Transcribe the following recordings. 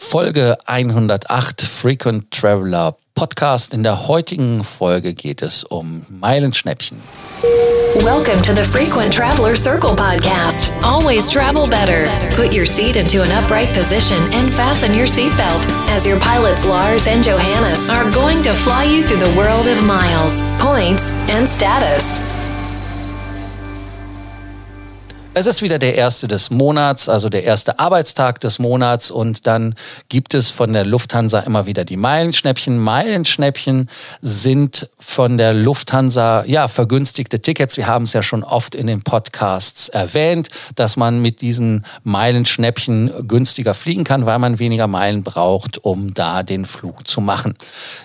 Folge 108 Frequent Traveler Podcast. In der heutigen Folge geht es um Meilenschnäppchen. Welcome to the Frequent Traveler Circle podcast. Always travel better. Put your seat into an upright position and fasten your seatbelt as your pilots Lars and Johannes are going to fly you through the world of miles, points, and status. Es ist wieder der erste des Monats, also der erste Arbeitstag des Monats und dann gibt es von der Lufthansa immer wieder die Meilenschnäppchen. Meilenschnäppchen sind von der Lufthansa ja vergünstigte Tickets. Wir haben es ja schon oft in den Podcasts erwähnt, dass man mit diesen Meilenschnäppchen günstiger fliegen kann, weil man weniger Meilen braucht, um da den Flug zu machen.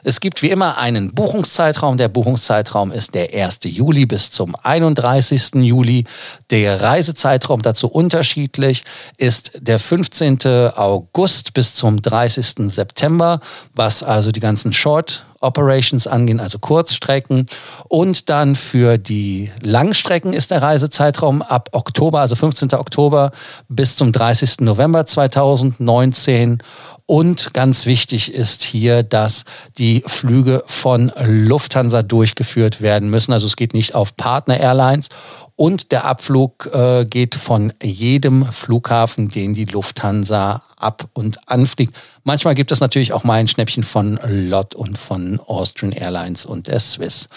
Es gibt wie immer einen Buchungszeitraum. Der Buchungszeitraum ist der 1. Juli bis zum 31. Juli. Der Reisezeitraum Zeitraum dazu unterschiedlich, ist der 15. August bis zum 30. September, was also die ganzen Short Operations angehen, also Kurzstrecken. Und dann für die Langstrecken ist der Reisezeitraum ab Oktober, also 15. Oktober bis zum 30. November 2019. Und ganz wichtig ist hier, dass die Flüge von Lufthansa durchgeführt werden müssen. Also es geht nicht auf Partner Airlines. Und der Abflug äh, geht von jedem Flughafen, den die Lufthansa ab und anfliegt. Manchmal gibt es natürlich auch mal ein Schnäppchen von LOT und von Austrian Airlines und der Swiss.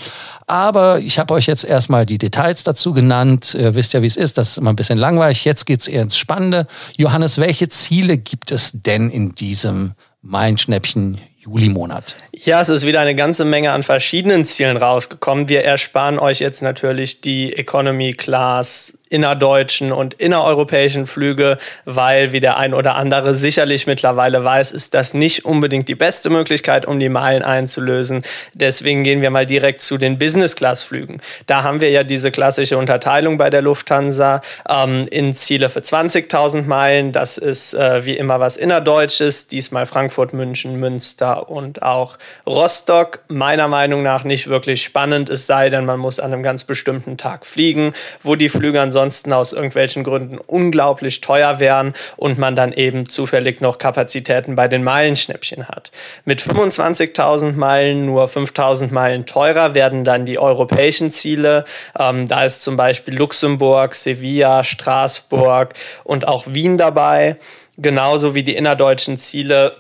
Aber ich habe euch jetzt erstmal die Details dazu genannt. Ihr wisst ja, wie es ist. Das ist immer ein bisschen langweilig. Jetzt geht es eher ins Spannende. Johannes, welche Ziele gibt es denn in diesem Meilenschnäppchen Juli-Monat? Ja, es ist wieder eine ganze Menge an verschiedenen Zielen rausgekommen. Wir ersparen euch jetzt natürlich die Economy Class innerdeutschen und innereuropäischen Flüge, weil, wie der ein oder andere sicherlich mittlerweile weiß, ist das nicht unbedingt die beste Möglichkeit, um die Meilen einzulösen. Deswegen gehen wir mal direkt zu den Business-Class-Flügen. Da haben wir ja diese klassische Unterteilung bei der Lufthansa ähm, in Ziele für 20.000 Meilen. Das ist äh, wie immer was innerdeutsches, diesmal Frankfurt, München, Münster und auch Rostock. Meiner Meinung nach nicht wirklich spannend, es sei denn, man muss an einem ganz bestimmten Tag fliegen, wo die Flüge ansonsten aus irgendwelchen Gründen unglaublich teuer wären und man dann eben zufällig noch Kapazitäten bei den Meilenschnäppchen hat. Mit 25.000 Meilen nur 5.000 Meilen teurer werden dann die europäischen Ziele. Ähm, da ist zum Beispiel Luxemburg, Sevilla, Straßburg und auch Wien dabei genauso wie die innerdeutschen Ziele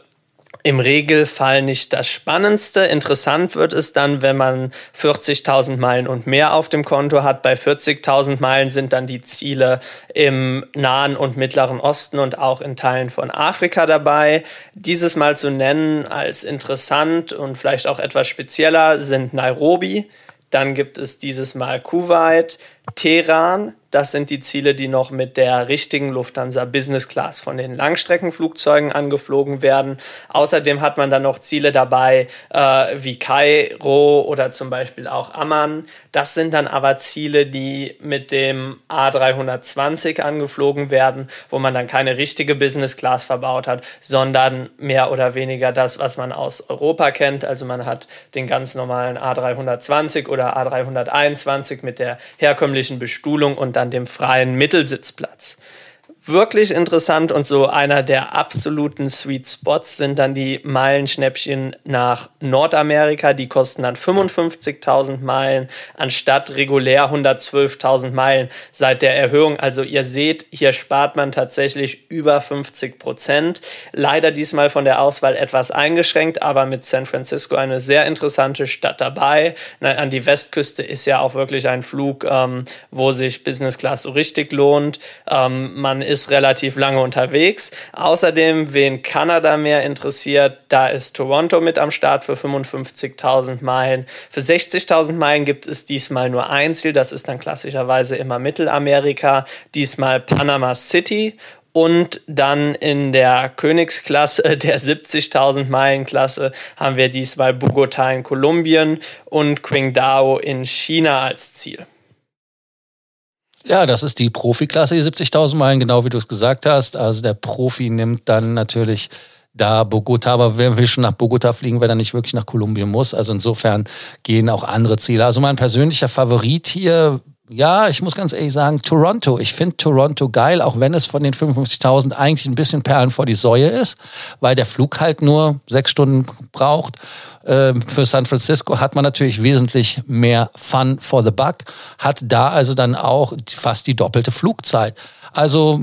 im Regelfall nicht das Spannendste. Interessant wird es dann, wenn man 40.000 Meilen und mehr auf dem Konto hat. Bei 40.000 Meilen sind dann die Ziele im Nahen und Mittleren Osten und auch in Teilen von Afrika dabei. Dieses mal zu nennen als interessant und vielleicht auch etwas spezieller sind Nairobi. Dann gibt es dieses Mal Kuwait, Teheran, das sind die Ziele, die noch mit der richtigen Lufthansa Business Class von den Langstreckenflugzeugen angeflogen werden. Außerdem hat man dann noch Ziele dabei äh, wie Kairo oder zum Beispiel auch Amman. Das sind dann aber Ziele, die mit dem A320 angeflogen werden, wo man dann keine richtige Business Class verbaut hat, sondern mehr oder weniger das, was man aus Europa kennt. Also man hat den ganz normalen A320 oder A321 mit der herkömmlichen Bestuhlung und dann an dem freien Mittelsitzplatz wirklich interessant und so einer der absoluten Sweet Spots sind dann die Meilenschnäppchen nach Nordamerika. Die kosten dann 55.000 Meilen anstatt regulär 112.000 Meilen seit der Erhöhung. Also ihr seht, hier spart man tatsächlich über 50 Prozent. Leider diesmal von der Auswahl etwas eingeschränkt, aber mit San Francisco eine sehr interessante Stadt dabei. An die Westküste ist ja auch wirklich ein Flug, ähm, wo sich Business Class so richtig lohnt. Ähm, man ist ist relativ lange unterwegs. Außerdem, wen Kanada mehr interessiert, da ist Toronto mit am Start für 55.000 Meilen. Für 60.000 Meilen gibt es diesmal nur ein Ziel, das ist dann klassischerweise immer Mittelamerika, diesmal Panama City und dann in der Königsklasse, der 70.000 Meilen Klasse, haben wir diesmal Bogota in Kolumbien und Qingdao in China als Ziel. Ja, das ist die Profiklasse, die 70.000 Meilen, genau wie du es gesagt hast. Also der Profi nimmt dann natürlich da Bogota, aber wer will schon nach Bogota fliegen, wenn er nicht wirklich nach Kolumbien muss? Also insofern gehen auch andere Ziele. Also mein persönlicher Favorit hier ja, ich muss ganz ehrlich sagen, Toronto. Ich finde Toronto geil, auch wenn es von den 55.000 eigentlich ein bisschen Perlen vor die Säue ist, weil der Flug halt nur sechs Stunden braucht. Ähm, für San Francisco hat man natürlich wesentlich mehr Fun for the Buck, hat da also dann auch fast die doppelte Flugzeit. Also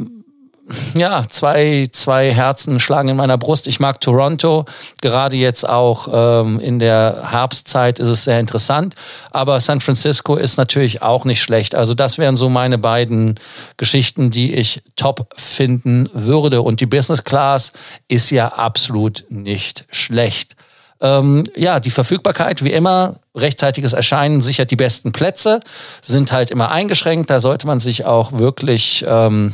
ja, zwei, zwei Herzen schlagen in meiner Brust. Ich mag Toronto. Gerade jetzt auch ähm, in der Herbstzeit ist es sehr interessant. Aber San Francisco ist natürlich auch nicht schlecht. Also das wären so meine beiden Geschichten, die ich top finden würde. Und die Business Class ist ja absolut nicht schlecht. Ähm, ja, die Verfügbarkeit, wie immer, rechtzeitiges Erscheinen sichert die besten Plätze, sind halt immer eingeschränkt. Da sollte man sich auch wirklich ähm,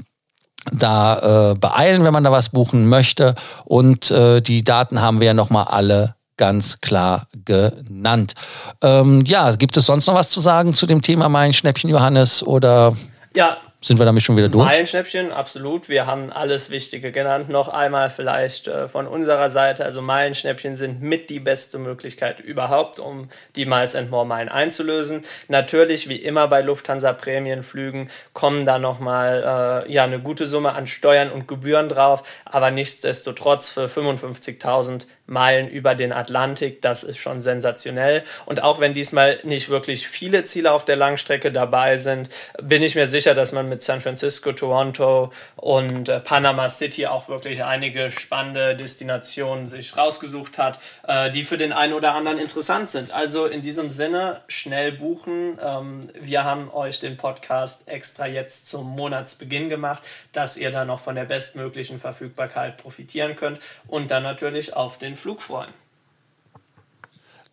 da äh, beeilen, wenn man da was buchen möchte. Und äh, die Daten haben wir ja nochmal alle ganz klar genannt. Ähm, ja, gibt es sonst noch was zu sagen zu dem Thema Mein Schnäppchen Johannes oder? Ja, sind wir damit schon wieder durch? Meilenschnäppchen, absolut. Wir haben alles Wichtige genannt. Noch einmal vielleicht äh, von unserer Seite. Also Meilenschnäppchen sind mit die beste Möglichkeit überhaupt, um die Miles and More Meilen einzulösen. Natürlich, wie immer bei Lufthansa Prämienflügen, kommen da nochmal äh, ja, eine gute Summe an Steuern und Gebühren drauf. Aber nichtsdestotrotz für 55.000 Meilen über den Atlantik. Das ist schon sensationell. Und auch wenn diesmal nicht wirklich viele Ziele auf der Langstrecke dabei sind, bin ich mir sicher, dass man mit San Francisco, Toronto und äh, Panama City auch wirklich einige spannende Destinationen sich rausgesucht hat, äh, die für den einen oder anderen interessant sind. Also in diesem Sinne, schnell buchen. Ähm, wir haben euch den Podcast extra jetzt zum Monatsbeginn gemacht, dass ihr da noch von der bestmöglichen Verfügbarkeit profitieren könnt und dann natürlich auf den Flug freuen.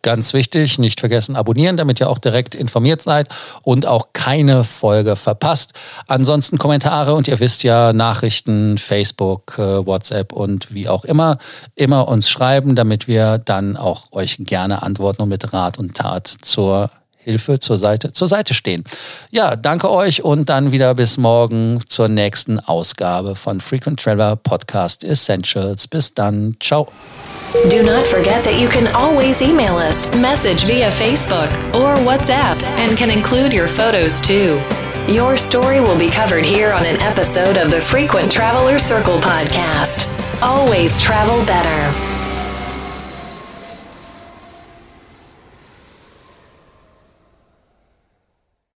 Ganz wichtig, nicht vergessen abonnieren, damit ihr auch direkt informiert seid und auch keine Folge verpasst. Ansonsten Kommentare und ihr wisst ja, Nachrichten, Facebook, äh, WhatsApp und wie auch immer, immer uns schreiben, damit wir dann auch euch gerne antworten und mit Rat und Tat zur Hilfe zur Seite, zur Seite stehen. Ja, danke euch und dann wieder bis morgen zur nächsten Ausgabe von Frequent Traveler Podcast Essentials. Bis dann. Ciao. Do not forget that you can always email us, message via Facebook or WhatsApp, and can include your photos too. Your story will be covered here on an episode of the Frequent Traveler Circle podcast. Always travel better.